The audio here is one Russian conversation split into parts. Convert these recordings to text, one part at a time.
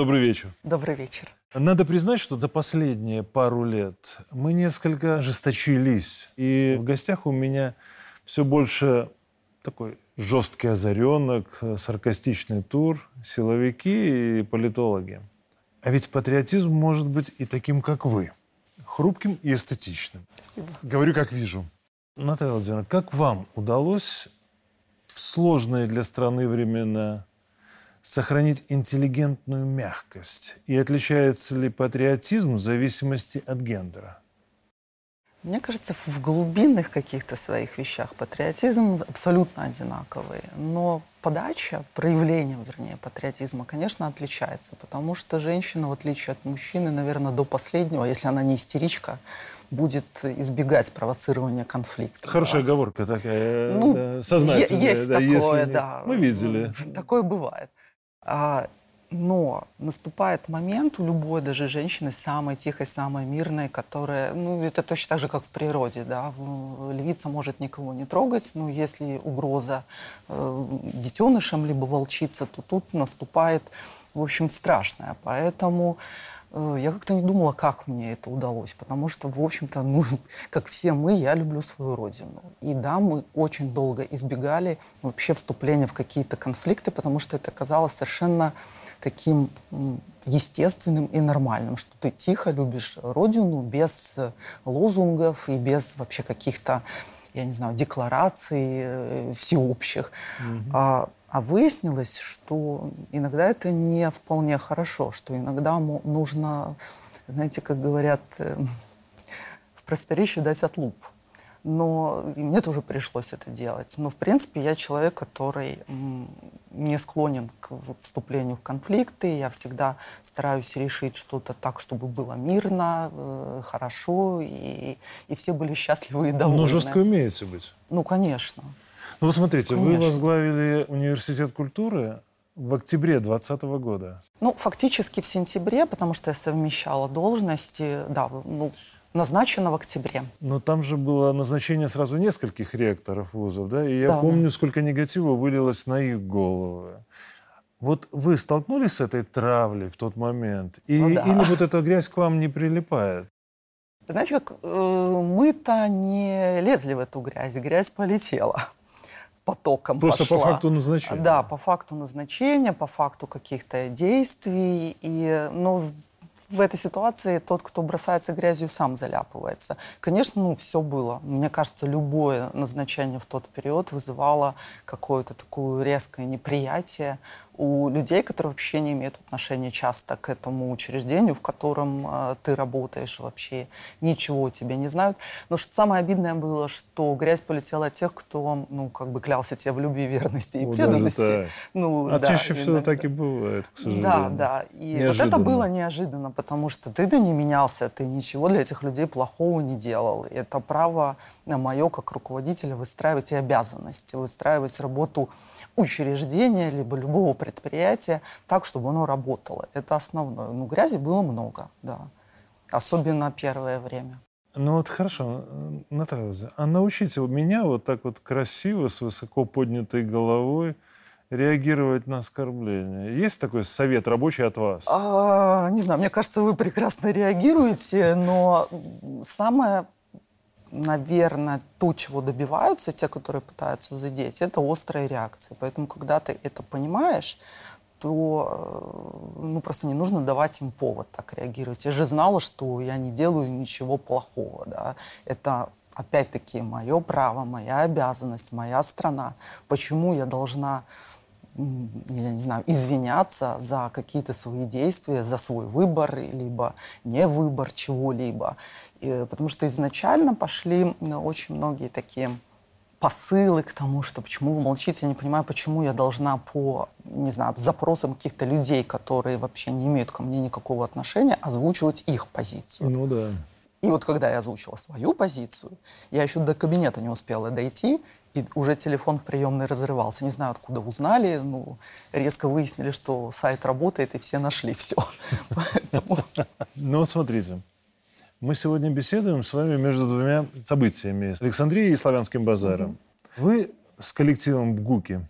Добрый вечер. Добрый вечер. Надо признать, что за последние пару лет мы несколько ожесточились. И в гостях у меня все больше такой жесткий озаренок, саркастичный тур, силовики и политологи. А ведь патриотизм может быть и таким, как вы. Хрупким и эстетичным. Спасибо. Говорю, как вижу. Наталья Владимировна, как вам удалось в сложные для страны времена сохранить интеллигентную мягкость? И отличается ли патриотизм в зависимости от гендера? Мне кажется, в глубинных каких-то своих вещах патриотизм абсолютно одинаковый. Но подача, проявление, вернее, патриотизма, конечно, отличается. Потому что женщина, в отличие от мужчины, наверное, до последнего, если она не истеричка, будет избегать провоцирования конфликта. Хорошая да. оговорка такая, ну, да, сознательная. Есть да, такое, если... да. Мы видели. Такое бывает. А, но наступает момент у любой даже женщины, самой тихой, самой мирной, которая, ну, это точно так же, как в природе, да, львица может никого не трогать, но если угроза э, детенышам либо волчица, то тут наступает, в общем, страшное. Поэтому э, я как-то не думала, как мне это удалось, потому что, в общем-то, ну, как все мы, я люблю свою родину. И да, мы очень долго избегали вообще вступления в какие-то конфликты, потому что это казалось совершенно таким естественным и нормальным, что ты тихо любишь родину без э, лозунгов и без вообще каких-то, я не знаю, деклараций э, всеобщих. Mm-hmm. А, выяснилось, что иногда это не вполне хорошо, что иногда нужно, знаете, как говорят, э, в просторечии дать отлуп но мне тоже пришлось это делать. Но, в принципе, я человек, который не склонен к вступлению в конфликты. Я всегда стараюсь решить что-то так, чтобы было мирно, э, хорошо, и, и все были счастливы и довольны. Но жестко умеете быть. Ну, конечно. Ну, вот смотрите, конечно. вы возглавили университет культуры в октябре 2020 года. Ну, фактически в сентябре, потому что я совмещала должности, да, ну, назначена в октябре. Но там же было назначение сразу нескольких ректоров вузов, да? И я да, помню, да. сколько негатива вылилось на их головы. Вот вы столкнулись с этой травлей в тот момент? И, ну, да. Или вот эта грязь к вам не прилипает? Знаете, как э, мы-то не лезли в эту грязь, грязь полетела потоком Просто пошла. по факту назначения. Да, по факту назначения, по факту каких-то действий. И, но в этой ситуации тот, кто бросается грязью, сам заляпывается. Конечно, ну, все было. Мне кажется, любое назначение в тот период вызывало какое-то такое резкое неприятие у людей, которые вообще не имеют отношения часто к этому учреждению, в котором э, ты работаешь вообще, ничего о тебе не знают. Но что самое обидное было, что грязь полетела от тех, кто, ну, как бы клялся тебе в любви, верности и О, преданности. Ну, а да, чаще всего так и бывает, к сожалению. Да, да. И неожиданно. вот это было неожиданно, потому что ты, ты не менялся, ты ничего для этих людей плохого не делал. И это право мое, как руководителя, выстраивать и обязанности, выстраивать работу учреждения, либо любого предприятия так, чтобы оно работало. Это основное. Ну, грязи было много, да. Особенно первое время. Ну вот хорошо, Наталья, а научите меня вот так вот красиво, с высоко поднятой головой реагировать на оскорбление. Есть такой совет рабочий от вас? А, не знаю, мне кажется, вы прекрасно реагируете, но самое наверное, то, чего добиваются те, которые пытаются задеть, это острая реакция. Поэтому, когда ты это понимаешь, то э, ну, просто не нужно давать им повод так реагировать. Я же знала, что я не делаю ничего плохого. Да? Это опять-таки мое право, моя обязанность, моя страна. Почему я должна я не знаю, извиняться за какие-то свои действия, за свой выбор, либо не выбор чего-либо. Потому что изначально пошли очень многие такие посылы к тому, что почему вы молчите, я не понимаю, почему я должна по, не знаю, запросам каких-то людей, которые вообще не имеют ко мне никакого отношения, озвучивать их позицию. Ну да. И вот когда я озвучила свою позицию, я еще до кабинета не успела дойти, и уже телефон приемный разрывался. Не знаю, откуда узнали, ну, резко выяснили, что сайт работает, и все нашли все. Ну смотрите, мы сегодня беседуем с вами между двумя событиями. Александрией и Славянским базаром. Вы с коллективом ГУКи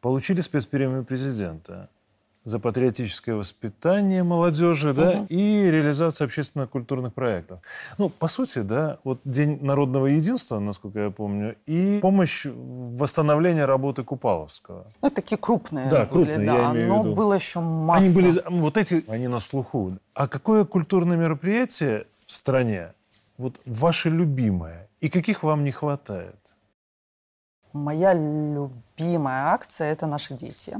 получили спецпремию президента. За патриотическое воспитание молодежи, да, и реализацию общественно-культурных проектов. Ну, по сути, да, вот День народного единства, насколько я помню, и помощь в восстановлении работы Купаловского. Ну, такие крупные Да, были, крупные, я да. имею в Но виду. было еще масса. Они были, вот эти, они на слуху. А какое культурное мероприятие в стране, вот ваше любимое, и каких вам не хватает? Моя любимая акция – это «Наши дети».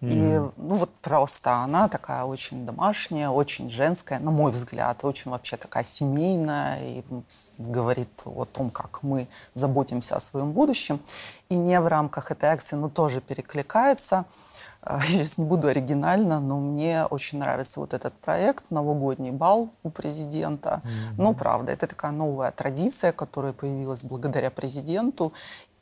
И ну, вот просто она такая очень домашняя, очень женская, на мой взгляд, очень вообще такая семейная и говорит о том, как мы заботимся о своем будущем. И не в рамках этой акции, но тоже перекликается. Я сейчас не буду оригинально, но мне очень нравится вот этот проект «Новогодний бал» у президента. Ну, правда, это такая новая традиция, которая появилась благодаря президенту.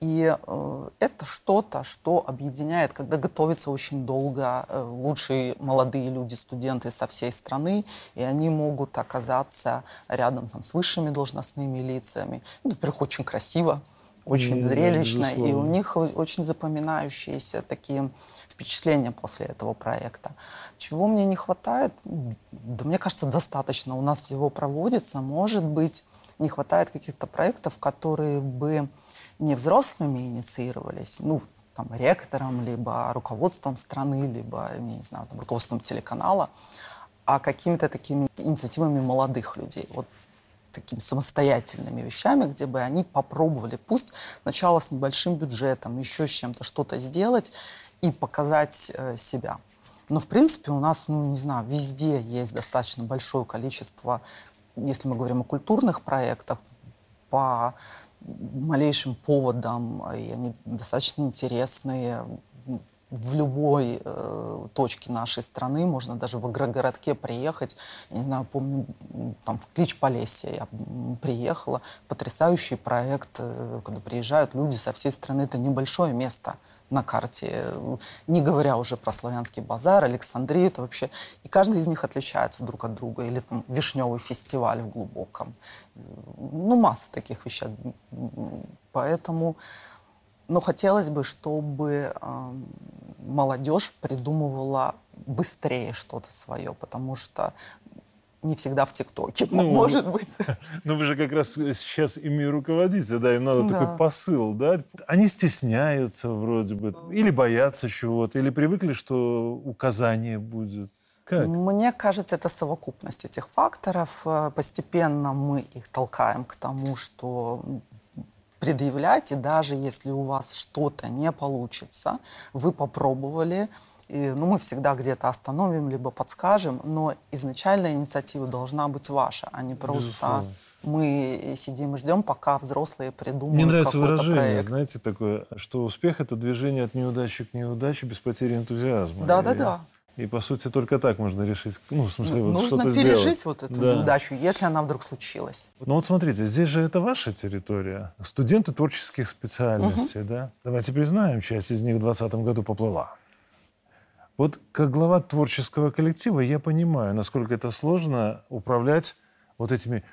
И э, это что-то, что объединяет, когда готовятся очень долго э, лучшие молодые люди, студенты со всей страны, и они могут оказаться рядом там, с высшими должностными лицами. Ну, во-первых, очень красиво, очень Да, зрелищно, и у безусловно. них очень запоминающиеся такие впечатления после этого проекта. Чего мне не хватает? Да мне кажется, достаточно. У нас всего проводится. Может быть, не хватает каких-то проектов, которые бы не взрослыми инициировались, ну, там, ректором, либо руководством страны, либо, не знаю, там, руководством телеканала, а какими-то такими инициативами молодых людей. Вот такими самостоятельными вещами, где бы они попробовали, пусть сначала с небольшим бюджетом, еще с чем-то что-то сделать и показать э, себя. Но, в принципе, у нас, ну, не знаю, везде есть достаточно большое количество, если мы говорим о культурных проектах, по малейшим поводам, и они достаточно интересные. В любой э, точке нашей страны можно даже в агрогородке приехать. Я не знаю, помню, там в Клич Полесье я приехала. Потрясающий проект, э, когда приезжают люди со всей страны. Это небольшое место на карте, э, не говоря уже про Славянский базар, Александрию, это вообще... И каждый из них отличается друг от друга. Или там Вишневый фестиваль в Глубоком. Э, Ну, масса таких вещей. Поэтому... Но хотелось бы, чтобы эм, молодежь придумывала быстрее что-то свое, потому что не всегда в ТикТоке, Ну, может быть. Ну, вы же как раз сейчас ими руководите, да, им надо Да. такой посыл, да. Они стесняются вроде бы, или боятся чего-то, или привыкли, что указание будет. Как? Мне кажется, это совокупность этих факторов. Э, Постепенно мы их толкаем к тому, что предъявлять, и даже если у вас что-то не получится, вы попробовали, и, ну, мы всегда где-то остановим, либо подскажем, но изначальная инициатива должна быть ваша, а не просто Безусловно. мы сидим и ждем, пока взрослые придумают Мне нравится выражение, проект. знаете, такое, что успех – это движение от неудачи к неудаче без потери энтузиазма. Да-да-да. И, и, по сути, только так можно решить, ну, в смысле, вот Нужно что-то пережить сделать. вот эту Да. неудачу, если она вдруг случилась. Ну вот смотрите, здесь же это ваша территория. Студенты творческих специальностей, да? Давайте признаем, часть из них в 2020 году поплыла. Вот как глава творческого коллектива я понимаю, насколько это сложно управлять вот этими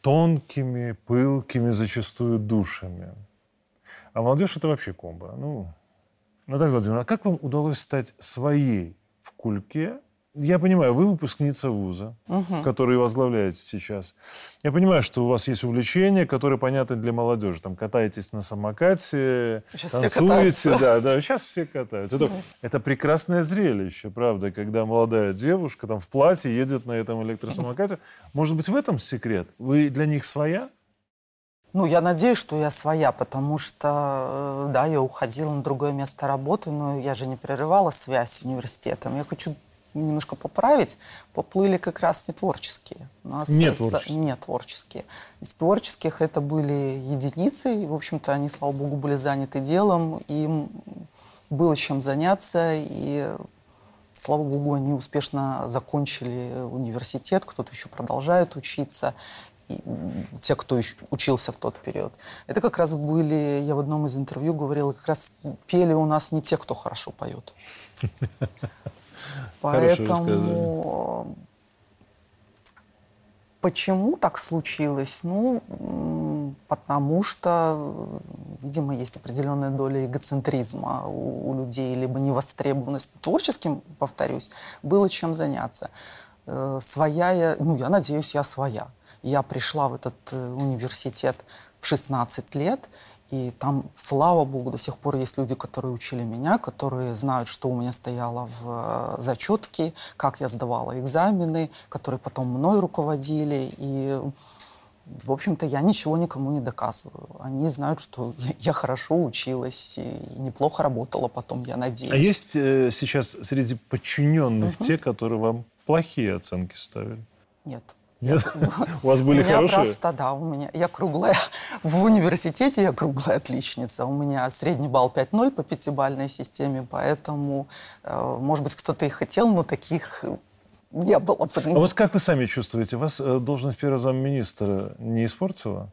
тонкими, пылкими зачастую душами. А молодежь это вообще комбо. Ну, Наталья Владимировна, а как вам удалось стать своей в Кульке? Я понимаю, вы выпускница вуза, который возглавляете сейчас. Я понимаю, что у вас есть увлечения, которые понятны для молодежи. Там катаетесь на самокате, Сейчас танцуете. Да, да, сейчас все катаются. Это, это прекрасное зрелище, правда, когда молодая девушка там в платье едет на этом электросамокате. Может быть, в этом секрет? Вы для них своя? Ну, я надеюсь, что я своя, потому что, э, да, я уходила на другое место работы, но я же не прерывала связь с университетом. Я хочу немножко поправить. Поплыли как раз не творческие. У нас Не творческие. Не творческие. Из творческих это были единицы, и, в общем-то, они, слава богу, были заняты делом, им было чем заняться, и Слава богу, они успешно закончили университет, кто-то еще продолжает учиться, и те, кто учился в тот период. Это как раз были, я в одном из интервью говорила, как раз пели у нас не те, кто хорошо поет. Поэтому почему так случилось? Ну, потому что видимо, есть определенная доля эгоцентризма у, у людей, либо невостребованность. Творческим, повторюсь, было чем заняться. Э, своя, я, ну, я надеюсь, я своя. Я пришла в этот э, университет в 16 лет, и там, слава богу, до сих пор есть люди, которые учили меня, которые знают, что у меня стояло в э, зачетке, как я сдавала экзамены, которые потом мной руководили. И, в общем-то, я ничего никому не доказываю. Они знают, что я хорошо училась и неплохо работала потом, я надеюсь. А есть э, сейчас среди подчиненных угу. те, которые вам плохие оценки ставили? Нет. Нет? У вас были хорошие? У меня просто, да, у меня, я круглая, в университете я круглая отличница. У меня средний балл 5.0 по пятибалльной системе, поэтому, э, может быть, кто-то и хотел, но таких не было. А вот как вы сами чувствуете, вас э, должность первого замминистра не испортила?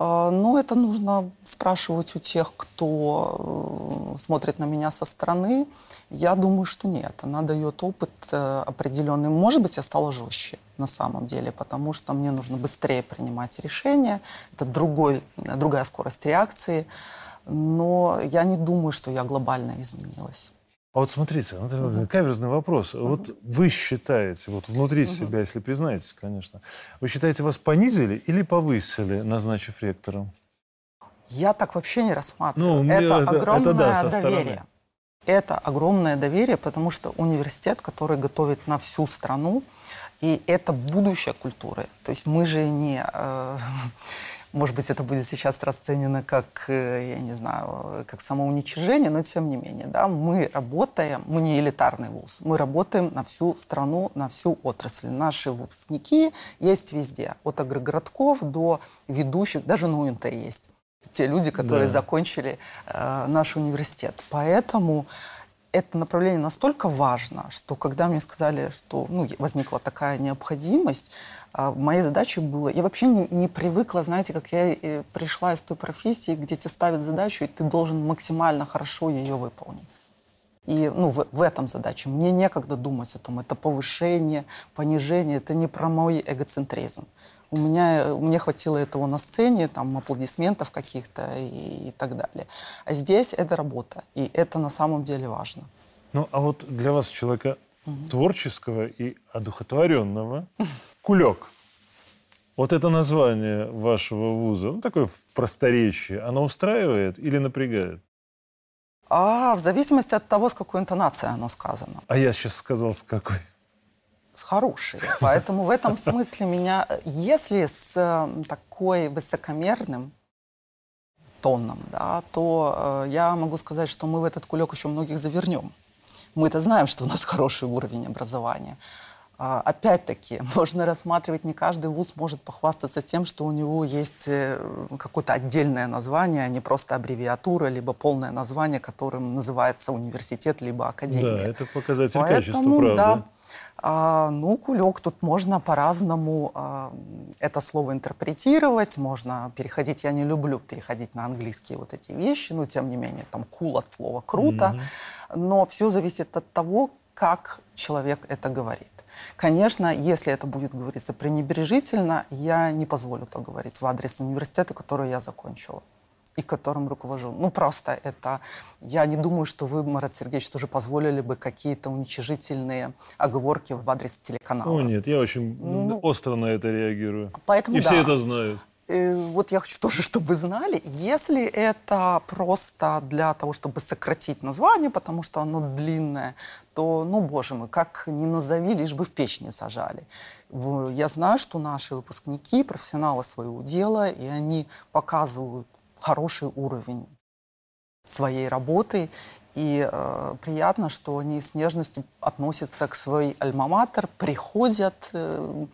А, ну, это нужно спрашивать у тех, кто э, смотрит на меня со стороны. Я думаю, что нет. Она дает опыт определенный. Может быть, я стала жестче на самом деле, потому что мне нужно быстрее принимать решения. Это другой, другая скорость реакции. Но я не думаю, что я глобально изменилась. А вот смотрите, угу. каверзный вопрос. Угу. Вот вы считаете, вот внутри угу. себя, если признаетесь, конечно, вы считаете, вас понизили или повысили, назначив ректором? Я так вообще не рассматриваю. Ну, это, это огромное это, да, доверие. Стороны. Это огромное доверие, потому что университет, который готовит на всю страну, и это будущее культуры. То есть мы же не... Э, может быть, это будет сейчас расценено как, э, я не знаю, как самоуничижение, но тем не менее, да, мы работаем, мы не элитарный вуз, мы работаем на всю страну, на всю отрасль. Наши выпускники есть везде, от агрогородков до ведущих, даже на УНТ есть. Те люди, которые да. закончили э, наш университет. Поэтому это направление настолько важно, что когда мне сказали, что ну, возникла такая необходимость, а, моей задачей было... Я вообще не, не привыкла, знаете, как я э, пришла из той профессии, где тебе ставят задачу, и ты должен максимально хорошо ее выполнить. И ну, в, в этом задаче. Мне некогда думать о том, это повышение, понижение, это не про мой эгоцентризм. У меня, мне хватило этого на сцене, там, аплодисментов каких-то и, и так далее. А здесь это работа, и это на самом деле важно. Ну, а вот для вас, человека угу. творческого и одухотворенного, кулек. Вот это название вашего вуза, ну, такое в просторечии, оно устраивает или напрягает? А в зависимости от того, с какой интонацией оно сказано. А я сейчас сказал, с какой с хорошей. Поэтому в этом смысле меня, если с э, такой высокомерным тоном, да, то э, я могу сказать, что мы в этот кулек еще многих завернем. Мы-то знаем, что у нас хороший уровень образования. А, опять-таки, можно рассматривать, не каждый вуз может похвастаться тем, что у него есть э, какое-то отдельное название, а не просто аббревиатура, либо полное название, которым называется университет, либо академия. Да, это показатель Поэтому, качества, правда. Да, а, ну, кулек, тут можно по-разному а, это слово интерпретировать, можно переходить, я не люблю переходить на английские вот эти вещи, но тем не менее, там кул от слова круто, mm-hmm. но все зависит от того, как человек это говорит. Конечно, если это будет говориться пренебрежительно, я не позволю так говорить в адрес университета, который я закончила и которым руковожу. Ну, просто это... Я не думаю, что вы, Марат Сергеевич, тоже позволили бы какие-то уничижительные оговорки в адрес телеканала. О, нет, я очень ну, остро на это реагирую. Поэтому, и да. все это знают. Э, вот я хочу тоже, чтобы знали, если это просто для того, чтобы сократить название, потому что оно длинное, то, ну, боже мой, как ни назови, лишь бы в печь не сажали. Я знаю, что наши выпускники профессионалы своего дела, и они показывают хороший уровень своей работы. И э, приятно, что они с нежностью относятся к своей альма-матер, приходят, э,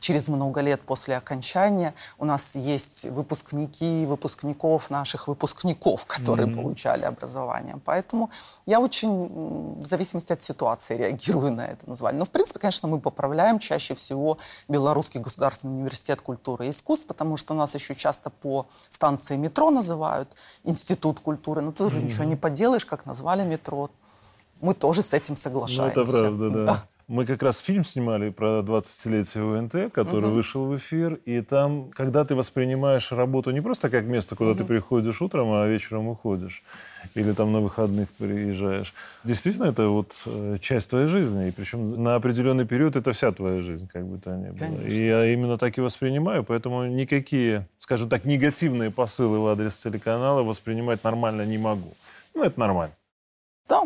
через много лет после окончания. У нас есть выпускники выпускников наших выпускников, которые mm-hmm. получали образование. Поэтому я очень, в зависимости от ситуации, реагирую на это название. Но, в принципе, конечно, мы поправляем чаще всего Белорусский государственный университет культуры и искусств, потому что нас еще часто по станции метро называют Институт культуры. Но тоже mm-hmm. ничего не поделаешь, как назвали метро. Мы тоже с этим соглашаемся. Ну, это правда, да. да. Мы как раз фильм снимали про 20-летие УНТ, который угу. вышел в эфир. И там, когда ты воспринимаешь работу не просто как место, куда угу. ты приходишь утром, а вечером уходишь, или там на выходных приезжаешь. Действительно, это вот э, часть твоей жизни. И причем на определенный период это вся твоя жизнь, как бы то ни было. Конечно. И я именно так и воспринимаю. Поэтому никакие, скажем так, негативные посылы в адрес телеканала воспринимать нормально не могу. Ну, это нормально. Да,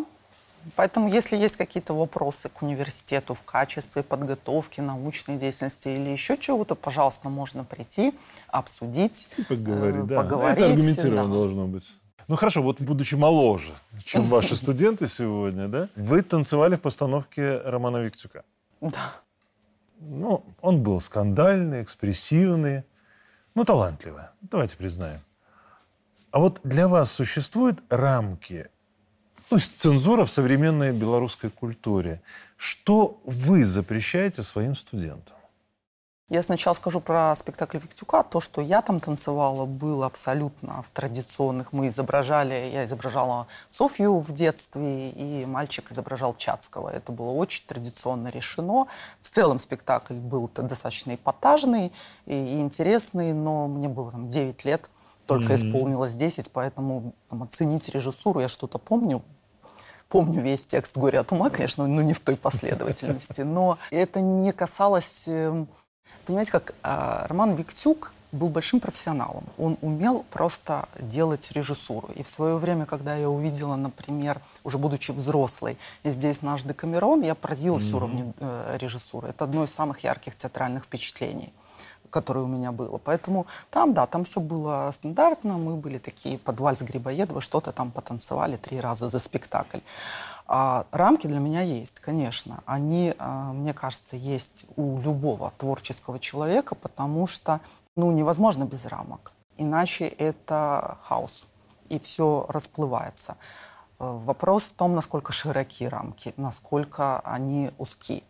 Поэтому, если есть какие-то вопросы к университету в качестве подготовки, научной деятельности или еще чего-то, пожалуйста, можно прийти, обсудить, и поговорить. Э, да. поговорить Это аргументированно да. должно быть. Ну хорошо, вот будучи моложе, чем ваши студенты сегодня, да, вы танцевали в постановке Романа Виктюка. Да. Ну, он был скандальный, экспрессивный, ну, талантливый. Давайте признаем. А вот для вас существуют рамки, есть цензура в современной белорусской культуре. Что вы запрещаете своим студентам? Я сначала скажу про спектакль Виктюка. То, что я там танцевала, было абсолютно в традиционных. Мы изображали, я изображала Софью в детстве, и мальчик изображал Чацкого. Это было очень традиционно решено. В целом спектакль был достаточно эпатажный и интересный, но мне было там 9 лет, только mm-hmm. исполнилось 10, поэтому там, оценить режиссуру я что-то помню, помню весь текст «Горе от ума», конечно, но не в той последовательности. Но это не касалось эм, Понимаете, как а, Роман Виктюк был большим профессионалом. Он умел просто делать режиссуру. И в свое время, когда я увидела, например, уже будучи взрослой, здесь наш Декамерон, я поразилась mm-hmm. уровню э, режиссуры. Это одно из самых ярких театральных впечатлений которое у меня было. Поэтому там, да, там все было стандартно. Мы были такие под вальс Грибоедова, что-то там потанцевали три раза за спектакль. А рамки для меня есть, конечно. Они, а, мне кажется, есть у любого творческого человека, потому что ну, невозможно без рамок. Иначе это хаос, и все расплывается. Э, вопрос в том, насколько широки рамки, насколько они узкие.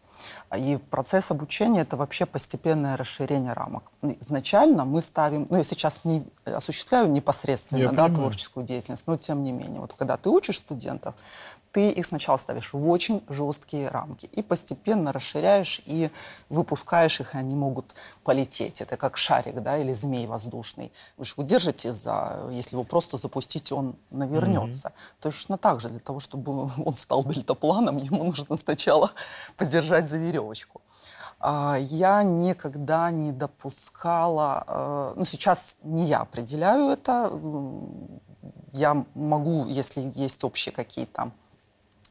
И процесс обучения – это вообще постепенное расширение рамок. Изначально мы ставим, ну я сейчас не осуществляю непосредственно да, творческую деятельность, но тем не менее, вот когда ты учишь студентов, ты их сначала ставишь в очень жесткие рамки и постепенно расширяешь и выпускаешь их, и они могут полететь. Это как шарик, да, или змей воздушный. Вы же удержите за, если его просто запустить, он навернется. Mm-hmm. Точно так же, для того, чтобы он стал дельтапланом, ему нужно сначала подержать за веревочку а, я никогда не допускала, э, ну сейчас не я определяю это, я могу, если есть общие какие-то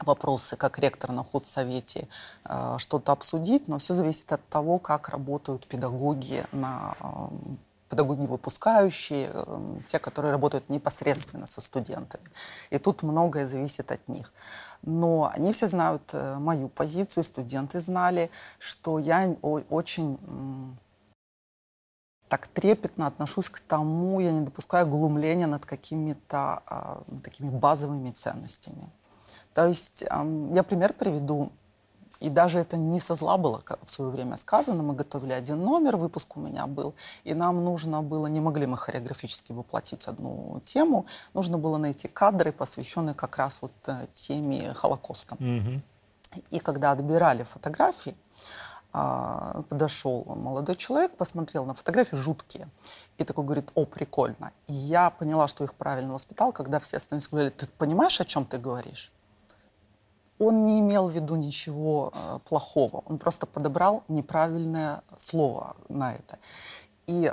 вопросы, как ректор на худсовете, э, что-то обсудить, но все зависит от того, как работают педагоги на э, педагоги выпускающие, э, те, которые работают непосредственно со студентами. И тут многое зависит от них. Но они все знают мою позицию, студенты знали, что я очень так трепетно отношусь к тому, я не допускаю глумления над какими-то а, такими базовыми ценностями. То есть я пример приведу. И даже это не со зла было в свое время сказано. Мы готовили один номер, выпуск у меня был. И нам нужно было, не могли мы хореографически воплотить одну тему, нужно было найти кадры, посвященные как раз вот э, теме Холокоста. Mm-hmm. И когда отбирали фотографии, а, подошел молодой человек, посмотрел на фотографии жуткие. И такой говорит, о, прикольно. И я поняла, что их правильно воспитал, когда все остальные сказали, ты понимаешь, о чем ты говоришь? Он не имел в виду ничего э, плохого. Он просто подобрал неправильное слово на это. И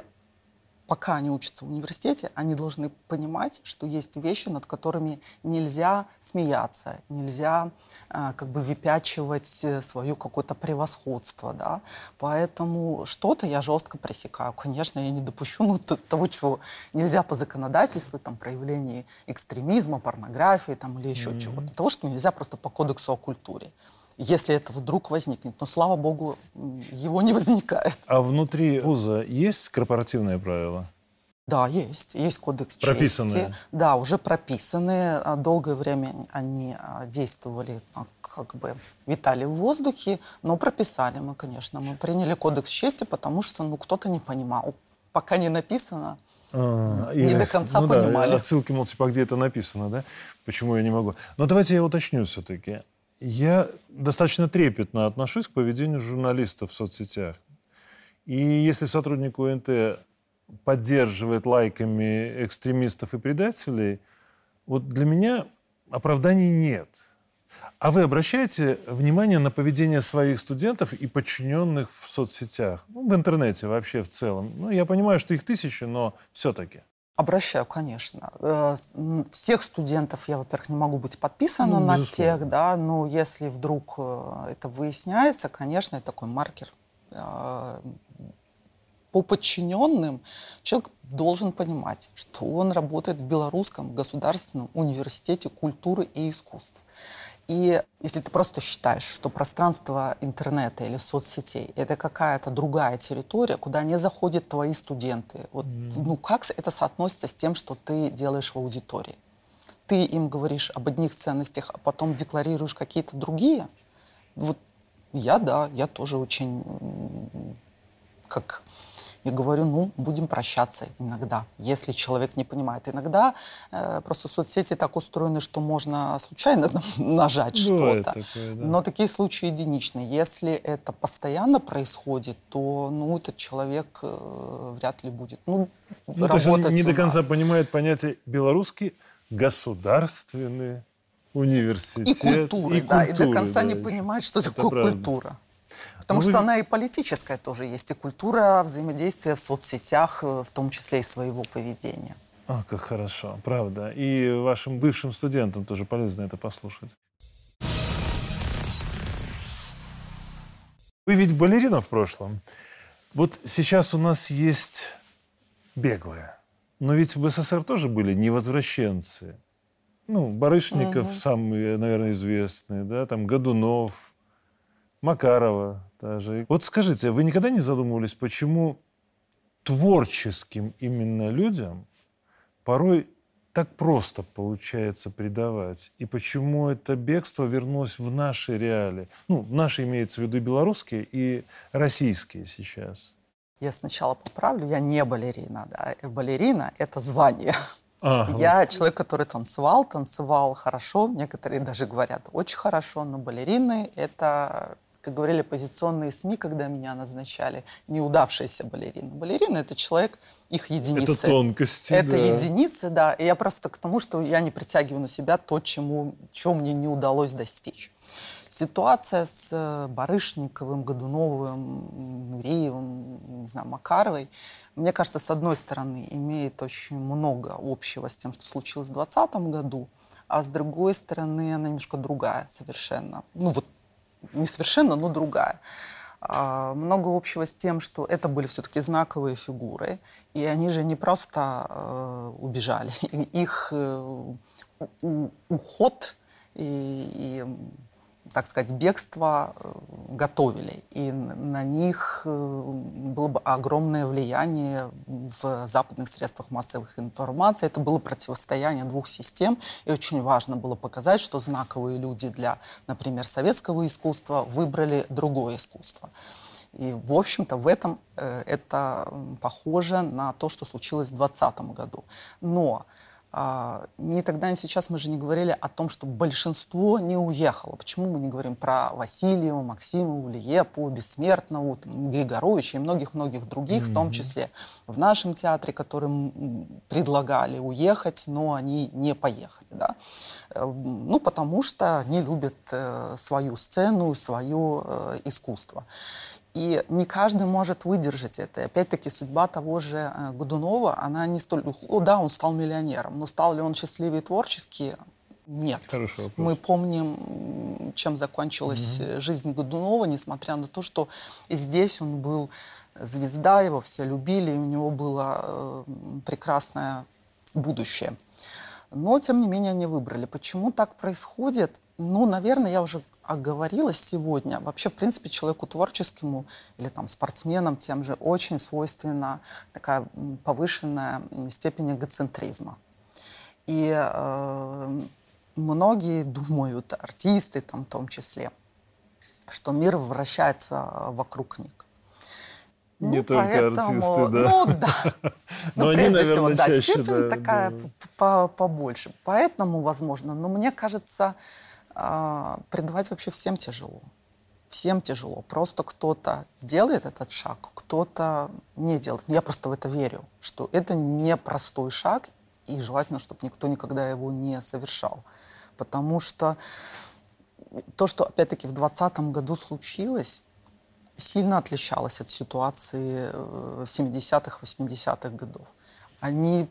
пока они учатся в университете, они должны понимать, что есть вещи, над которыми нельзя смеяться, нельзя э, как бы выпячивать э, свое какое-то превосходство, да. Поэтому что-то я жестко пресекаю. Конечно, я не допущу ну, того, чего нельзя по законодательству, там, проявление экстремизма, порнографии там, или еще mm-hmm. чего-то. Того, что нельзя просто по кодексу о культуре если это вдруг возникнет. Но, слава богу, его не возникает. А внутри вуза есть корпоративные правила? Да, есть. Есть кодекс прописанные. чести. Да, уже прописанные. А, долгое время они а, действовали, а, как бы витали в воздухе, но прописали мы, конечно. Мы приняли кодекс чести, потому что ну, кто-то не понимал. Пока не написано, а, не и, до конца ну, понимали. Да, отсылки, мол, типа, где это написано, да? Почему я не могу? Но давайте я уточню все-таки. Я достаточно трепетно отношусь к поведению журналистов в соцсетях. И если сотрудник УНТ поддерживает лайками экстремистов и предателей, вот для меня оправданий нет. А вы обращаете внимание на поведение своих студентов и подчиненных в соцсетях, ну, в интернете вообще в целом? Ну, я понимаю, что их тысячи, но все-таки. Обращаю, конечно. Э, всех студентов я, во-первых, не могу быть подписана ну, на всех, да, но если вдруг э, это выясняется, конечно, это такой маркер э, по подчиненным человек должен понимать, что он работает в Белорусском государственном университете культуры и искусств. И если ты просто считаешь, что пространство интернета или соцсетей это какая-то другая территория, куда не заходят твои студенты, вот, mm. ну как это соотносится с тем, что ты делаешь в аудитории? Ты им говоришь об одних ценностях, а потом декларируешь какие-то другие? Вот я, да, я тоже очень как я говорю, ну, будем прощаться иногда, если человек не понимает. Иногда э, просто соцсети так устроены, что можно случайно нажать что-то. Такое, да. Но такие случаи единичные. Если это постоянно происходит, то, ну, этот человек э, вряд ли будет. Ну, ну то есть он не до конца понимает понятие белорусский государственный университет. И культуры, и да, культуры, и до конца да. не понимает, что это такое правда. культура. Потому ну, что вы... она и политическая тоже есть, и культура взаимодействия в соцсетях, э, в том числе и своего поведения. А, как хорошо, правда. И вашим бывшим студентам тоже полезно это послушать. Вы ведь балерина в прошлом. Вот сейчас у нас есть беглые. Но ведь в СССР тоже были невозвращенцы. Ну, Барышников угу. самый, наверное, известный, да, там Годунов, Макарова даже. Вот скажите, вы никогда не задумывались, почему творческим именно людям порой так просто получается предавать? И почему это бегство вернулось в наши реалии? Ну, наши имеется в виду белорусские и российские сейчас. Я сначала поправлю, я не балерина. Да. Балерина – это звание. Ага. Я человек, который танцевал, танцевал хорошо. Некоторые даже говорят очень хорошо, но балерины – это как говорили оппозиционные СМИ, когда меня назначали, неудавшаяся балерина. Балерина — это человек, их единицы. Это тонкости, Это да. единицы, да. И я просто к тому, что я не притягиваю на себя то, чему, чего мне не удалось достичь. Ситуация с э, Барышниковым, Годуновым, Нуреевым, не знаю, Макаровой, мне кажется, с одной стороны, имеет очень много общего с тем, что случилось в 2020 году, а с другой стороны, она немножко другая совершенно. Ну вот не совершенно, но другая. А, много общего с тем, что это были все-таки знаковые фигуры, и они же не просто э, убежали, их э, уход и, и так сказать, бегство э, готовили. И на них э, было бы огромное влияние в западных средствах массовых информации. Это было противостояние двух систем. И очень важно было показать, что знаковые люди для, например, советского искусства выбрали другое искусство. И, в общем-то, в этом э, это похоже на то, что случилось в 2020 году. Но а, ни тогда, ни сейчас мы же не говорили о том, что большинство не уехало. Почему мы не говорим про Васильева, Максимову, Лиепу, Бессмертнову, там, Григоровича и многих-многих других, mm-hmm. в том числе в нашем театре, которым предлагали уехать, но они не поехали. Да? Э, ну, потому что они любят э, свою сцену, свое э, искусство. И не каждый может выдержать это. И опять-таки судьба того же э, Годунова, она не столь... О, да, он стал миллионером, но стал ли он счастливее творчески? Нет. Хорошо, Мы помним, чем закончилась угу. жизнь Годунова, несмотря на то, что здесь он был звезда, его все любили, и у него было э, прекрасное будущее. Но, тем не менее, они выбрали. Почему так происходит? Ну, наверное, я уже оговорилась сегодня. Вообще, в принципе, человеку творческому или там спортсменам тем же очень свойственна такая повышенная степень эгоцентризма. И э, многие думают, артисты там в том числе, что мир вращается вокруг них. Не ну, только поэтому, артисты, да. Ну да. Но ну, они, прежде наверное, всего, да, чаще, степень да, такая да. побольше. Поэтому, возможно, но мне кажется, а, предавать вообще всем тяжело. Всем тяжело. Просто кто-то делает этот шаг, кто-то не делает. Я просто в это верю, что это непростой шаг, и желательно, чтобы никто никогда его не совершал. Потому что то, что опять-таки в 2020 году случилось, сильно отличалось от ситуации 70-х, э, 80-х годов. Они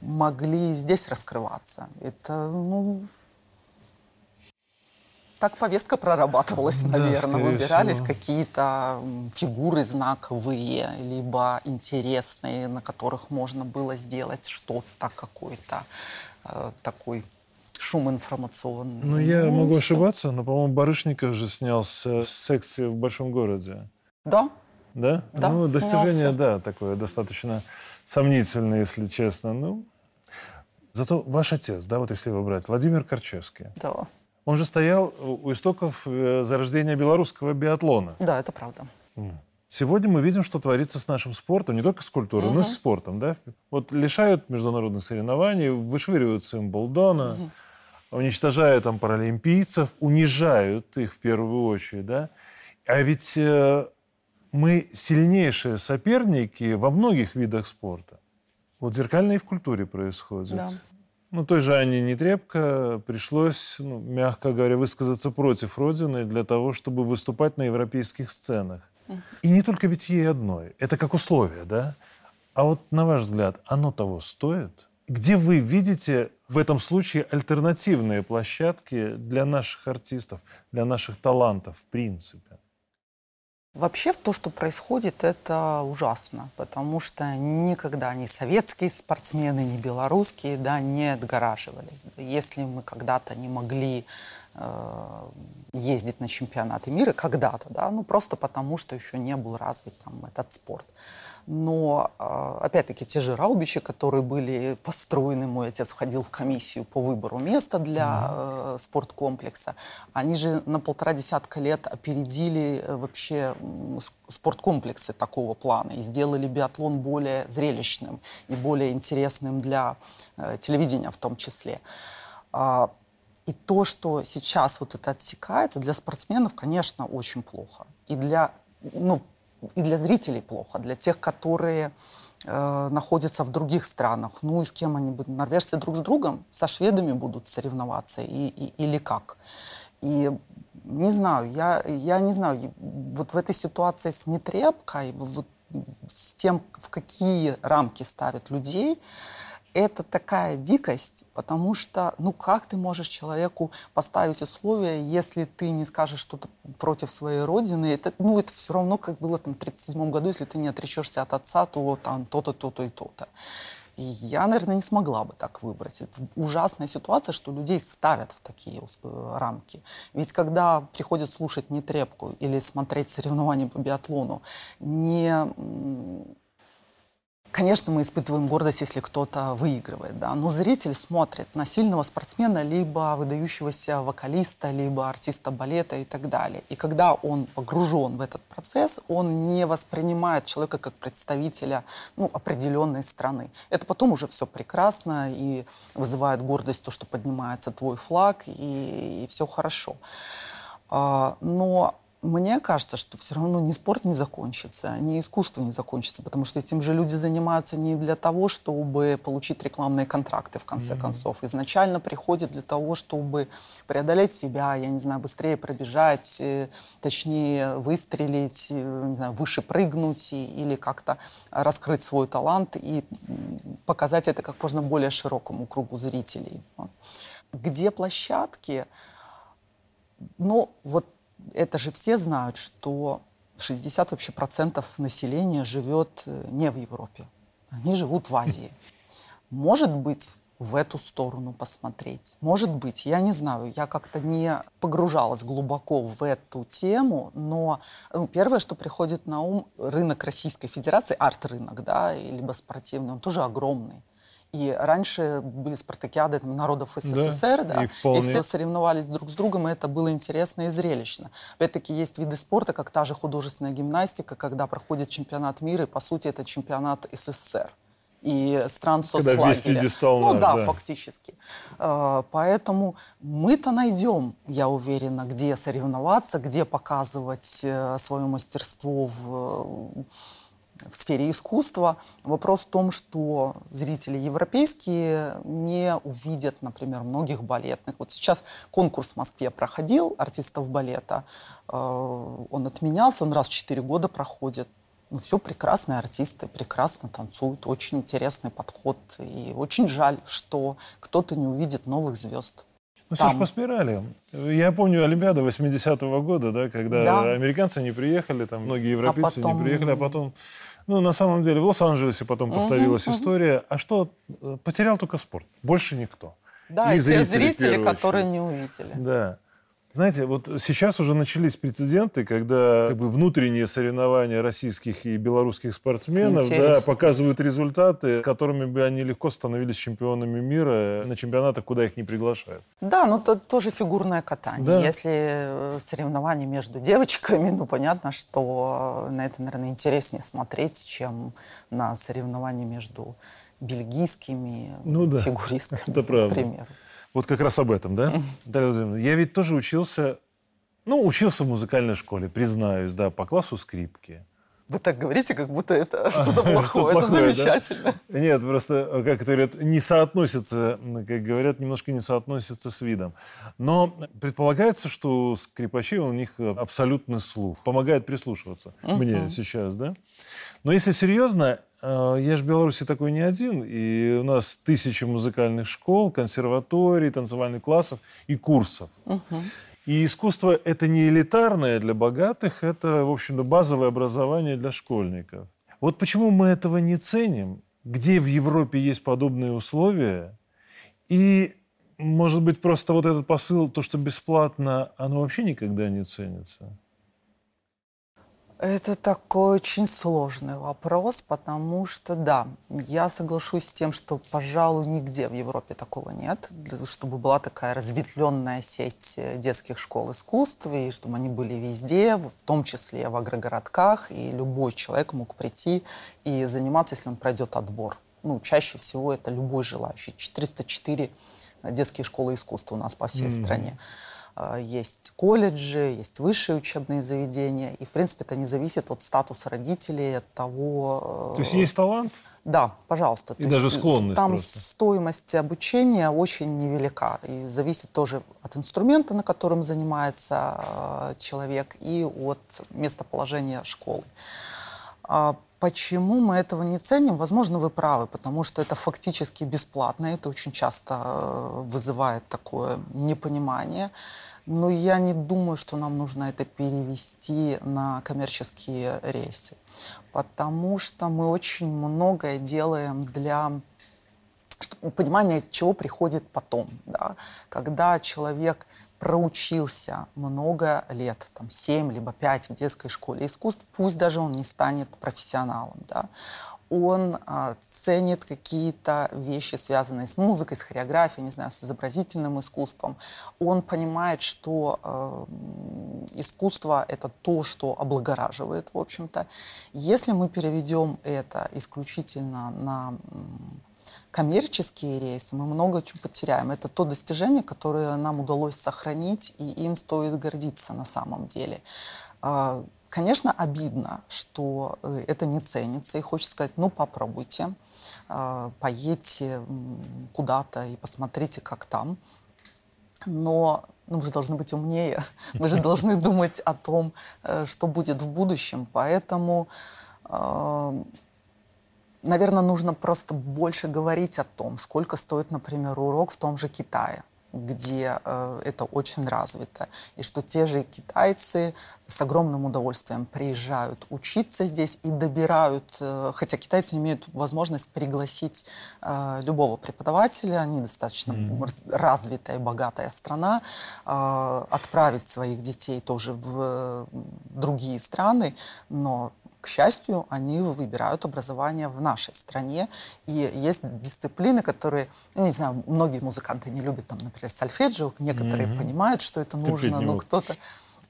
могли здесь раскрываться. Это, ну, так повестка прорабатывалась, наверное. Да, Выбирались какие-то фигуры знаковые, либо интересные, на которых можно было сделать что-то, какой-то э, такой шум информационный. Ну, я ну, могу ошибаться, но, по-моему, Барышников же снялся в секции в большом городе. Да. Да? Да, Ну, достижение, снялся. да, такое достаточно сомнительное, если честно. Ну, зато ваш отец, да, вот если его брать, Владимир Корчевский. Да. Он же стоял у истоков э, зарождения белорусского биатлона. Да, это правда. Сегодня мы видим, что творится с нашим спортом, не только с культурой, угу. но и с спортом. Да? Вот лишают международных соревнований, вышвыривают Симблдона, угу. уничтожают там паралимпийцев, унижают их в первую очередь. Да? А ведь э, мы сильнейшие соперники во многих видах спорта. Вот зеркально и в культуре происходит. Да. Ну, той же Анне Нетребко пришлось, ну, мягко говоря, высказаться против Родины для того, чтобы выступать на европейских сценах. И не только ведь ей одной. Это как условие, да? А вот, на ваш взгляд, оно того стоит? Где вы видите в этом случае альтернативные площадки для наших артистов, для наших талантов в принципе? Вообще то, что происходит, это ужасно, потому что никогда ни советские спортсмены, ни белорусские да, не отгораживались. Если мы когда-то не могли э, ездить на чемпионаты мира, когда-то, да, ну просто потому, что еще не был развит там этот спорт. Но, а, опять-таки, те же раубичи, которые были построены, мой отец входил в комиссию по выбору места для mm-hmm. спорткомплекса, они же на полтора десятка лет опередили э, вообще спорткомплексы такого плана и сделали биатлон более зрелищным и более интересным для э, телевидения в том числе. А, и то, что сейчас вот это отсекается, для спортсменов, конечно, очень плохо. И для, ну, и для зрителей плохо, для тех, которые э, находятся в других странах. Ну и с кем они будут? Норвежцы друг с другом, со шведами будут соревноваться и, и, или как? И не знаю, я, я не знаю, вот в этой ситуации с нетребкой, вот с тем, в какие рамки ставят людей, это такая дикость, потому что, ну как ты можешь человеку поставить условия, если ты не скажешь что-то против своей родины? Это, ну, это все равно, как было там в 1937 году, если ты не отречешься от отца, то там то-то, то-то и то-то. И я, наверное, не смогла бы так выбрать. Это ужасная ситуация, что людей ставят в такие э, рамки. Ведь когда приходят слушать не трепку или смотреть соревнования по биатлону, не Конечно, мы испытываем гордость, если кто-то выигрывает, да, но зритель смотрит на сильного спортсмена, либо выдающегося вокалиста, либо артиста балета и так далее. И когда он погружен в этот процесс, он не воспринимает человека как представителя ну, определенной страны. Это потом уже все прекрасно и вызывает гордость то, что поднимается твой флаг, и, и все хорошо. А, но мне кажется, что все равно ни спорт не закончится, ни искусство не закончится, потому что этим же люди занимаются не для того, чтобы получить рекламные контракты, в конце mm-hmm. концов. Изначально приходят для того, чтобы преодолеть себя, я не знаю, быстрее пробежать, э, точнее выстрелить, э, не знаю, выше прыгнуть или как-то раскрыть свой талант и показать это как можно более широкому кругу зрителей. Где площадки? Ну, вот это же все знают, что 60 вообще процентов населения живет э, не в Европе. Они живут в Азии. Может быть, в эту сторону посмотреть. Может быть, я не знаю, я как-то не погружалась глубоко в эту тему, но ну, первое, что приходит на ум, рынок Российской Федерации, арт-рынок, да, либо спортивный, он тоже огромный. И раньше были спартакиады там, народов СССР, да, да и, и все соревновались друг с другом, и это было интересно и зрелищно. Опять-таки есть виды спорта, как та же художественная гимнастика, когда проходит чемпионат мира, и по сути это чемпионат СССР. и стран Когда соцлагеря. весь пьедестал ну наш, да, да. фактически. Э, Поэтому мы-то найдем, я уверена, где соревноваться, где показывать э, свое мастерство в в сфере искусства. Вопрос в том, что зрители европейские не увидят, например, многих балетных. Вот сейчас конкурс в Москве проходил артистов балета. Э, Он отменялся, он раз в 4 года проходит. Ну, все прекрасные артисты, прекрасно танцуют, очень интересный подход. И очень жаль, что кто-то не увидит новых звезд. Ну, все же Там. по спирали. Я помню Олимпиаду 80-го года, да, когда Да. американцы не приехали, там многие европейцы потом- не приехали, а потом... Ну, на самом деле, в Лос-Анджелесе потом повторилась история. А что? э, Потерял только спорт. Больше никто. Да, И и, те зрители, зрители, которые не увидели. Да. Знаете, вот сейчас уже начались прецеденты, когда как бы, внутренние соревнования российских и белорусских спортсменов да, показывают результаты, с которыми бы они легко становились чемпионами мира на чемпионатах, куда их не приглашают. Да, ну это тоже фигурное катание. Да. Если э, соревнования между девочками, ну понятно, что э, на это, наверное, интереснее смотреть, чем на соревнования между бельгийскими Ну да, фигуристками, это правда. к примеру. Вот как раз об этом, да? Я ведь тоже учился, ну, учился в музыкальной школе, признаюсь, да, по классу скрипки. Вы так говорите, как будто это что-то Что плохое. Это замечательно. Нет, просто, как это говорят, не соотносится, как говорят, немножко не соотносится с видом. Но предполагается, что у скрипачей у них абсолютный слух. Помогает прислушиваться мне сейчас, да? Но если серьезно, э, я же в Беларуси такой не один, и у нас тысячи музыкальных школ, консерваторий, танцевальных классов и курсов. И искусство – это не элитарное для богатых, это, в общем-то, базовое образование для школьников. Вот почему мы этого не ценим, где в Европе есть подобные условия, и, может быть, просто вот этот посыл, то, что бесплатно, оно вообще никогда не ценится. Это такой очень сложный вопрос, потому что, да, я соглашусь с тем, что, пожалуй, нигде в Европе такого нет, для- чтобы была такая разветвленная сеть э, детских школ искусств, и чтобы они были везде, в том числе в агрогородках, и любой человек мог прийти и заниматься, если он пройдет отбор. Ну, чаще всего это любой желающий. 404 детские школы искусства у нас по всей стране. А, Есть колледжи, есть высшие учебные заведения. И, в принципе, это не зависит от статуса родителей, от того... То есть э, есть талант, Да, пожалуйста. И То даже есть склонность Там просто. стоимость обучения очень невелика. И зависит тоже от инструмента, на котором занимается э, человек, и от местоположения школы. Почему мы этого не ценим? Возможно, вы правы, потому что это фактически бесплатно. Это очень часто э, вызывает такое непонимание. Но я не думаю, что нам нужно это перевести на коммерческие рейсы, потому что мы очень многое делаем для понимания, чего приходит потом. Да? Когда человек проучился много лет, там 7 либо 5 в детской школе искусств, пусть даже он не станет профессионалом, да, он а, ценит какие-то вещи, связанные с музыкой, с хореографией, не знаю, с изобразительным искусством. Он понимает, что э, искусство — это то, что облагораживает, в общем-то. Если мы переведем это исключительно на коммерческие рейсы, мы много чего потеряем. Это то достижение, которое нам удалось сохранить, и им стоит гордиться на самом деле. А, Конечно, обидно, что э, это не ценится, и хочется сказать, ну попробуйте, а, поедьте куда-то и посмотрите, как там. Но ну, вы же должны быть умнее, вы же должны думать о том, э, что будет в будущем. Поэтому э, наверное, нужно просто больше говорить о том, сколько стоит, например, урок в том же Китае где э, это очень развито, и что те же китайцы с огромным удовольствием приезжают учиться здесь и добирают, э, хотя китайцы имеют возможность пригласить э, любого преподавателя, они достаточно раз- развитая богатая страна, э, отправить своих детей тоже в э, другие страны, но к счастью, они выбирают образование в нашей стране. И есть дисциплины, которые, ну, не знаю, многие музыканты не любят, там, например, сольфеджио, некоторые Мгм. понимают, что это Терпеть нужно, но кто-то...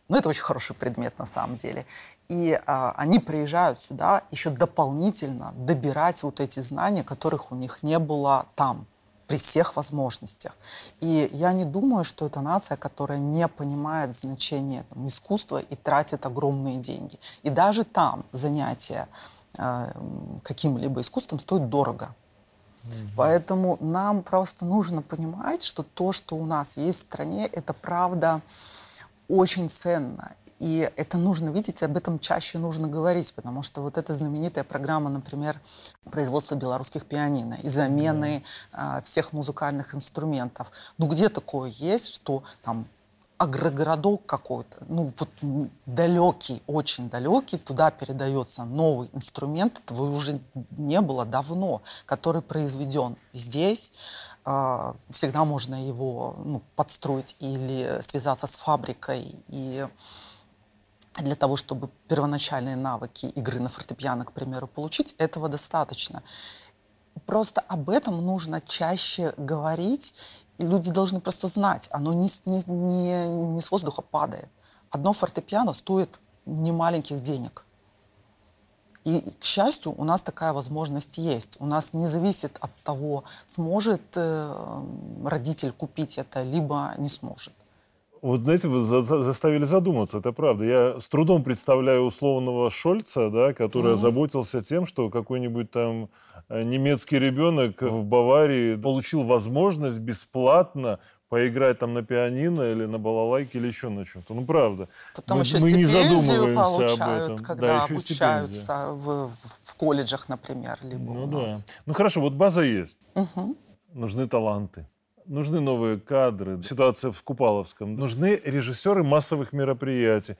Ну, это очень хороший предмет на самом деле. И а, они приезжают сюда еще дополнительно добирать вот эти знания, которых у них не было там при всех возможностях. И я не думаю, что это нация, которая не понимает значение там, искусства и тратит огромные деньги. И даже там занятия э, каким-либо искусством стоит дорого. Mm-hmm. Поэтому нам просто нужно понимать, что то, что у нас есть в стране, это правда очень ценно. И это нужно видеть, об этом чаще нужно говорить, потому что вот эта знаменитая программа, например, производства белорусских пианино и замены э, всех музыкальных инструментов. Ну где такое есть, что там агрогородок какой-то, ну вот далекий, очень далекий, туда передается новый инструмент, этого уже не было давно, который произведен здесь, а, всегда можно его ну, подстроить или связаться с фабрикой и для того, чтобы первоначальные навыки игры на фортепиано, к примеру, получить, этого достаточно. Просто об этом нужно чаще говорить, и люди должны просто знать, оно не, не, не, не с воздуха падает. Одно фортепиано стоит немаленьких денег. И, к счастью, у нас такая возможность есть. У нас не зависит от того, сможет э, родитель купить это, либо не сможет. Вот, знаете, вы заставили задуматься, это правда. Я с трудом представляю условного Шольца, да, который mm-hmm. озаботился тем, что какой-нибудь там э, немецкий ребенок в Баварии получил возможность бесплатно поиграть там на пианино или на балалайке или еще на чем-то. Ну, правда. Потом мы, еще мы не задумываемся об этом. когда да, обучаются в, в колледжах, например. Либо ну да. Ну хорошо, вот база есть. Угу. Нужны таланты нужны новые кадры, ситуация в Купаловском, нужны режиссеры массовых мероприятий.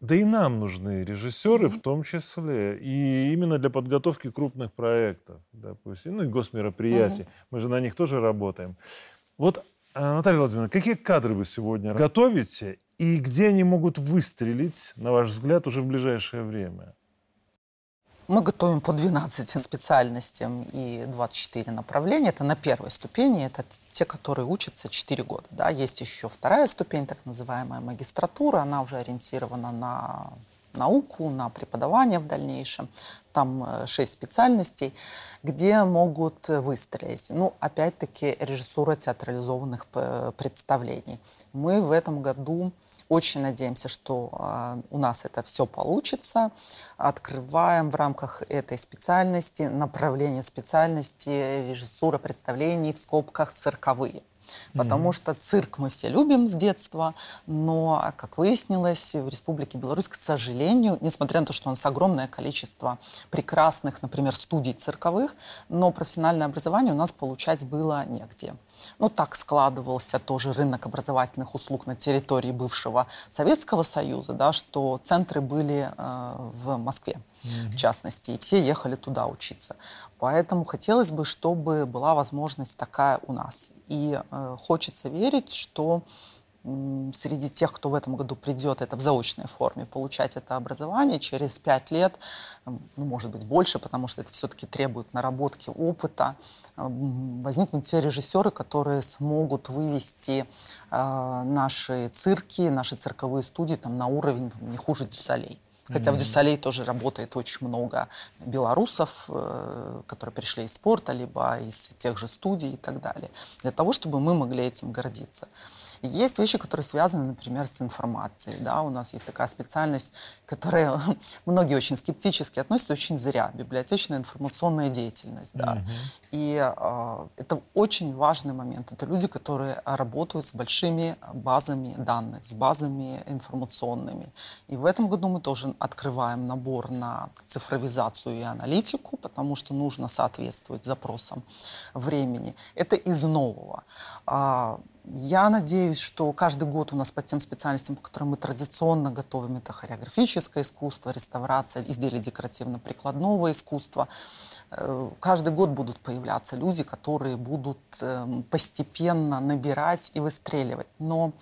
Да и нам нужны режиссеры в том числе. И именно для подготовки крупных проектов, допустим, ну и госмероприятий. Угу. Мы же на них тоже работаем. Вот, а, Наталья Владимировна, какие кадры вы сегодня готовите и где они могут выстрелить, на ваш взгляд, уже в ближайшее время? Мы готовим по 12 специальностям и 24 направления. Это на первой ступени, это те, которые учатся 4 года. Да. Есть еще вторая ступень, так называемая магистратура. Она уже ориентирована на науку, на преподавание в дальнейшем. Там 6 э, специальностей, где могут выстрелить. Ну, опять-таки, режиссура театрализованных э, представлений. Мы в этом году очень надеемся, что а, у нас это все получится. Открываем в рамках этой специальности направление специальности режиссура представлений в скобках цирковые. Потому mm-hmm. что цирк мы все любим с детства, но, как выяснилось, в Республике Беларусь, к сожалению, несмотря на то, что у нас огромное количество прекрасных, например, студий цирковых, но профессиональное образование у нас получать было негде. Ну, так складывался тоже рынок образовательных услуг на территории бывшего Советского Союза, да, что центры были э, в Москве, mm-hmm. в частности, и все ехали туда учиться. Поэтому хотелось бы, чтобы была возможность такая у нас. И э, хочется верить, что среди тех, кто в этом году придет, это в заочной форме, получать это образование через пять лет, ну, может быть, больше, потому что это все-таки требует наработки опыта, возникнут те режиссеры, которые смогут вывести э, наши цирки, наши цирковые студии там, на уровень там, не хуже Дюсалей. Хотя mm-hmm. в Дюсалей тоже работает очень много белорусов, э, которые пришли из спорта, либо из тех же студий и так далее, для того, чтобы мы могли этим гордиться. Есть вещи, которые связаны, например, с информацией. Да? У нас есть такая специальность, которая многие очень скептически относятся, очень зря. Библиотечная информационная деятельность. Да? Угу. И э, это очень важный момент. Это люди, которые работают с большими базами данных, с базами информационными. И в этом году мы тоже открываем набор на цифровизацию и аналитику, потому что нужно соответствовать запросам времени. Это из нового. Я надеюсь, что каждый год у нас по тем специальностям, по которым мы традиционно готовим, это хореографическое искусство, реставрация, изделия декоративно-прикладного искусства, э, каждый год будут появляться люди, которые будут эм, постепенно набирать и выстреливать. Но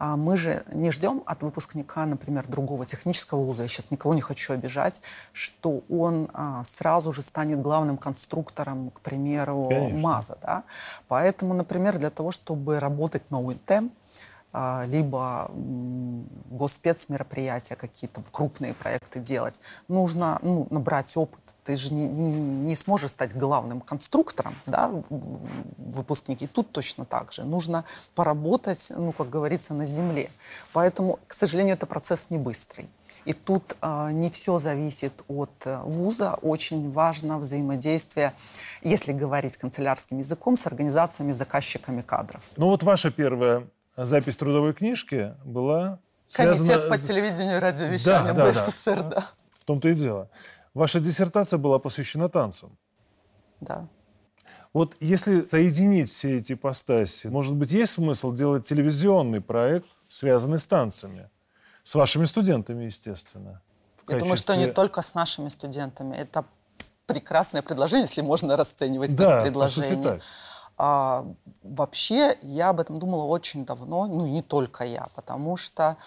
мы же не ждем от выпускника, например, другого технического вуза, я сейчас никого не хочу обижать, что он а, сразу же станет главным конструктором, к примеру, Конечно. МАЗа. Да? Поэтому, например, для того, чтобы работать на УНТ, а, либо госпецмероприятия какие-то, крупные проекты делать, нужно ну, набрать опыт. Ты же не, не сможешь стать главным конструктором, да, выпускники. Тут точно так же. Нужно поработать, ну, как говорится, на земле. Поэтому, к сожалению, это процесс не быстрый. И тут э, не все зависит от э, вуза. Очень важно взаимодействие, если говорить канцелярским языком, с организациями, заказчиками кадров. Ну вот ваша первая запись трудовой книжки была связана... Комитет по телевидению и радиовещанию да, БССР, да, да. В том-то и дело. Ваша диссертация была посвящена танцам. Да. Вот если соединить все эти ипостаси, может быть, есть смысл делать телевизионный проект, связанный с танцами? С вашими студентами, естественно. Я качестве... думаю, что не только с нашими студентами. Это прекрасное предложение, если можно расценивать да, как предложение. Так. А, вообще, я об этом думала очень давно, ну, не только я, потому что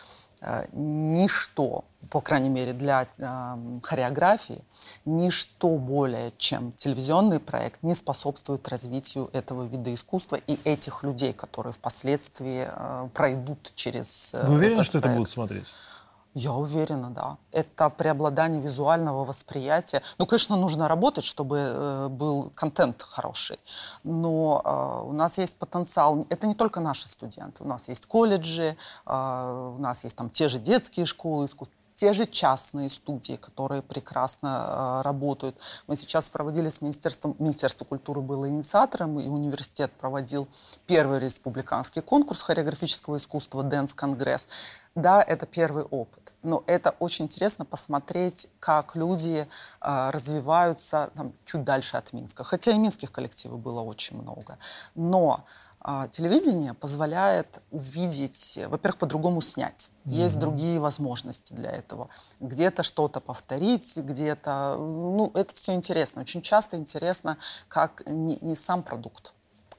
э, ничто, по крайней мере, для э, хореографии, ничто более, чем телевизионный проект, не способствует развитию этого вида искусства и этих людей, которые впоследствии э, пройдут через э, Вы уверены, что проект. это будут смотреть? Я уверена, да. Это преобладание визуального восприятия. Ну, конечно, нужно работать, чтобы э, был контент хороший. Но э, у нас есть потенциал. Это не только наши студенты. У нас есть колледжи, э, у нас есть там те же детские школы искусств те же частные студии, которые прекрасно э, работают. Мы сейчас проводили с Министерством, Министерство культуры было инициатором, и университет проводил первый республиканский конкурс хореографического искусства «Дэнс Конгресс». Да, это первый опыт, но это очень интересно посмотреть, как люди э, развиваются там, чуть дальше от Минска. Хотя и минских коллективов было очень много. Но э, телевидение позволяет увидеть, во-первых, по-другому снять. Есть mm-hmm. другие возможности для этого. Где-то что-то повторить, где-то... Ну, это все интересно. Очень часто интересно, как не, не сам продукт,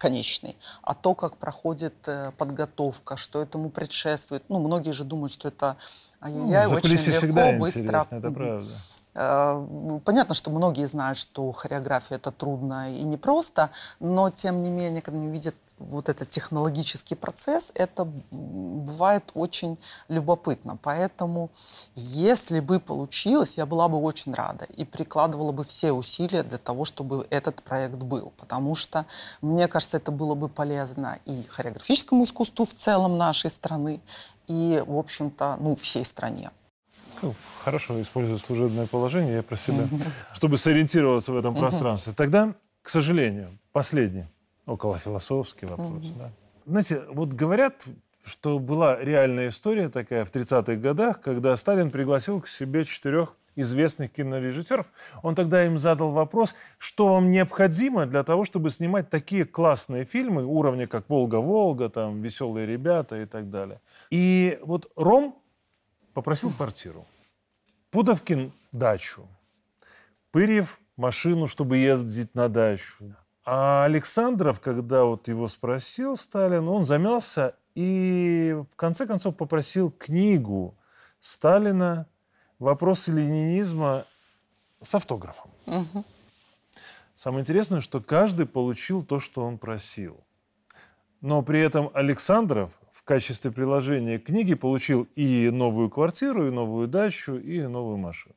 конечный, а то, как проходит э, подготовка, что этому предшествует. Ну, многие же думают, что это ай-яй, ну, очень легко, всегда быстро. Это правда. Э, понятно, что многие знают, что хореография это трудно и непросто, но тем не менее, когда они видят вот этот технологический процесс, это бывает очень любопытно. Поэтому, если бы получилось, я была бы очень рада и прикладывала бы все усилия для того, чтобы этот проект был. Потому что, мне кажется, это было бы полезно и хореографическому искусству в целом нашей страны, и, в общем-то, ну, всей стране. Ну, хорошо использую служебное положение, я про себя, чтобы сориентироваться в этом пространстве. Тогда, к сожалению, последний около философский вопрос. Да. Знаете, вот говорят, что была реальная история такая в 30-х годах, когда Сталин пригласил к себе четырех известных кинорежиссеров. Он тогда им задал вопрос, что вам необходимо для того, чтобы снимать такие классные фильмы уровня, как «Волга-Волга», там «Веселые ребята» и так далее. И вот Ром попросил квартиру, Пудовкин – дачу, Пырьев – машину, чтобы ездить на дачу, а Александров, когда вот его спросил Сталин, он замялся и в конце концов попросил книгу Сталина «Вопросы ленинизма» с автографом. Угу. Самое интересное, что каждый получил то, что он просил. Но при этом Александров качестве приложения книги получил и новую квартиру, и новую дачу, и новую машину.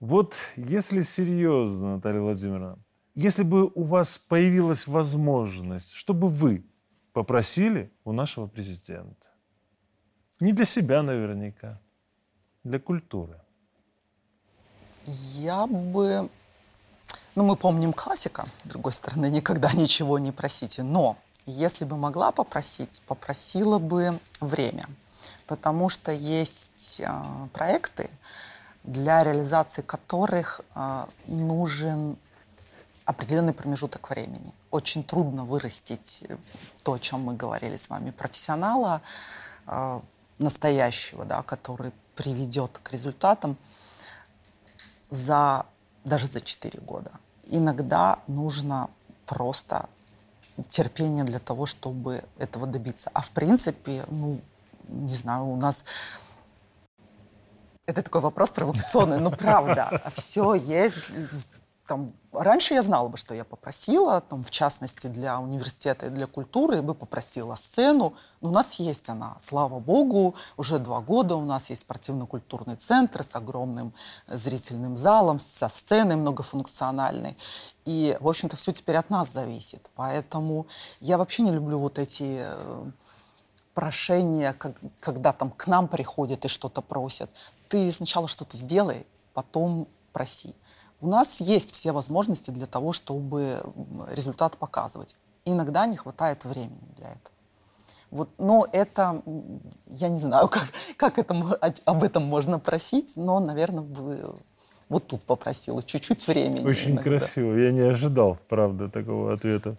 Вот если серьезно, Наталья Владимировна, если бы у вас появилась возможность, чтобы вы попросили у нашего президента? Не для себя наверняка, для культуры. Я бы... Ну, мы помним классика, с другой стороны, никогда ничего не просите. Но если бы могла попросить, попросила бы время. Потому что есть э, проекты, для реализации которых э, нужен определенный промежуток времени. Очень трудно вырастить э, то, о чем мы говорили с вами, профессионала настоящего, да, который приведет к результатам за, даже за 4 года. Иногда нужно просто терпение для того, чтобы этого добиться. А в принципе, ну, не знаю, у нас это такой вопрос провокационный, но правда, все есть там, раньше я знала бы, что я попросила, там, в частности, для университета и для культуры, я бы попросила сцену. Но у нас есть она, слава богу, уже два года у нас есть спортивно-культурный центр с огромным зрительным залом, со сценой многофункциональной. И, в общем-то, все теперь от нас зависит. Поэтому я вообще не люблю вот эти э, прошения, как, когда там к нам приходят и что-то просят. Ты сначала что-то сделай, потом проси. У нас есть все возможности для того, чтобы результат показывать. иногда не хватает времени для этого. Вот, но это, я не знаю, как, как это, об этом можно просить, но, наверное, бы вот тут попросила чуть-чуть времени. Очень иногда. красиво. Я не ожидал, правда, такого ответа.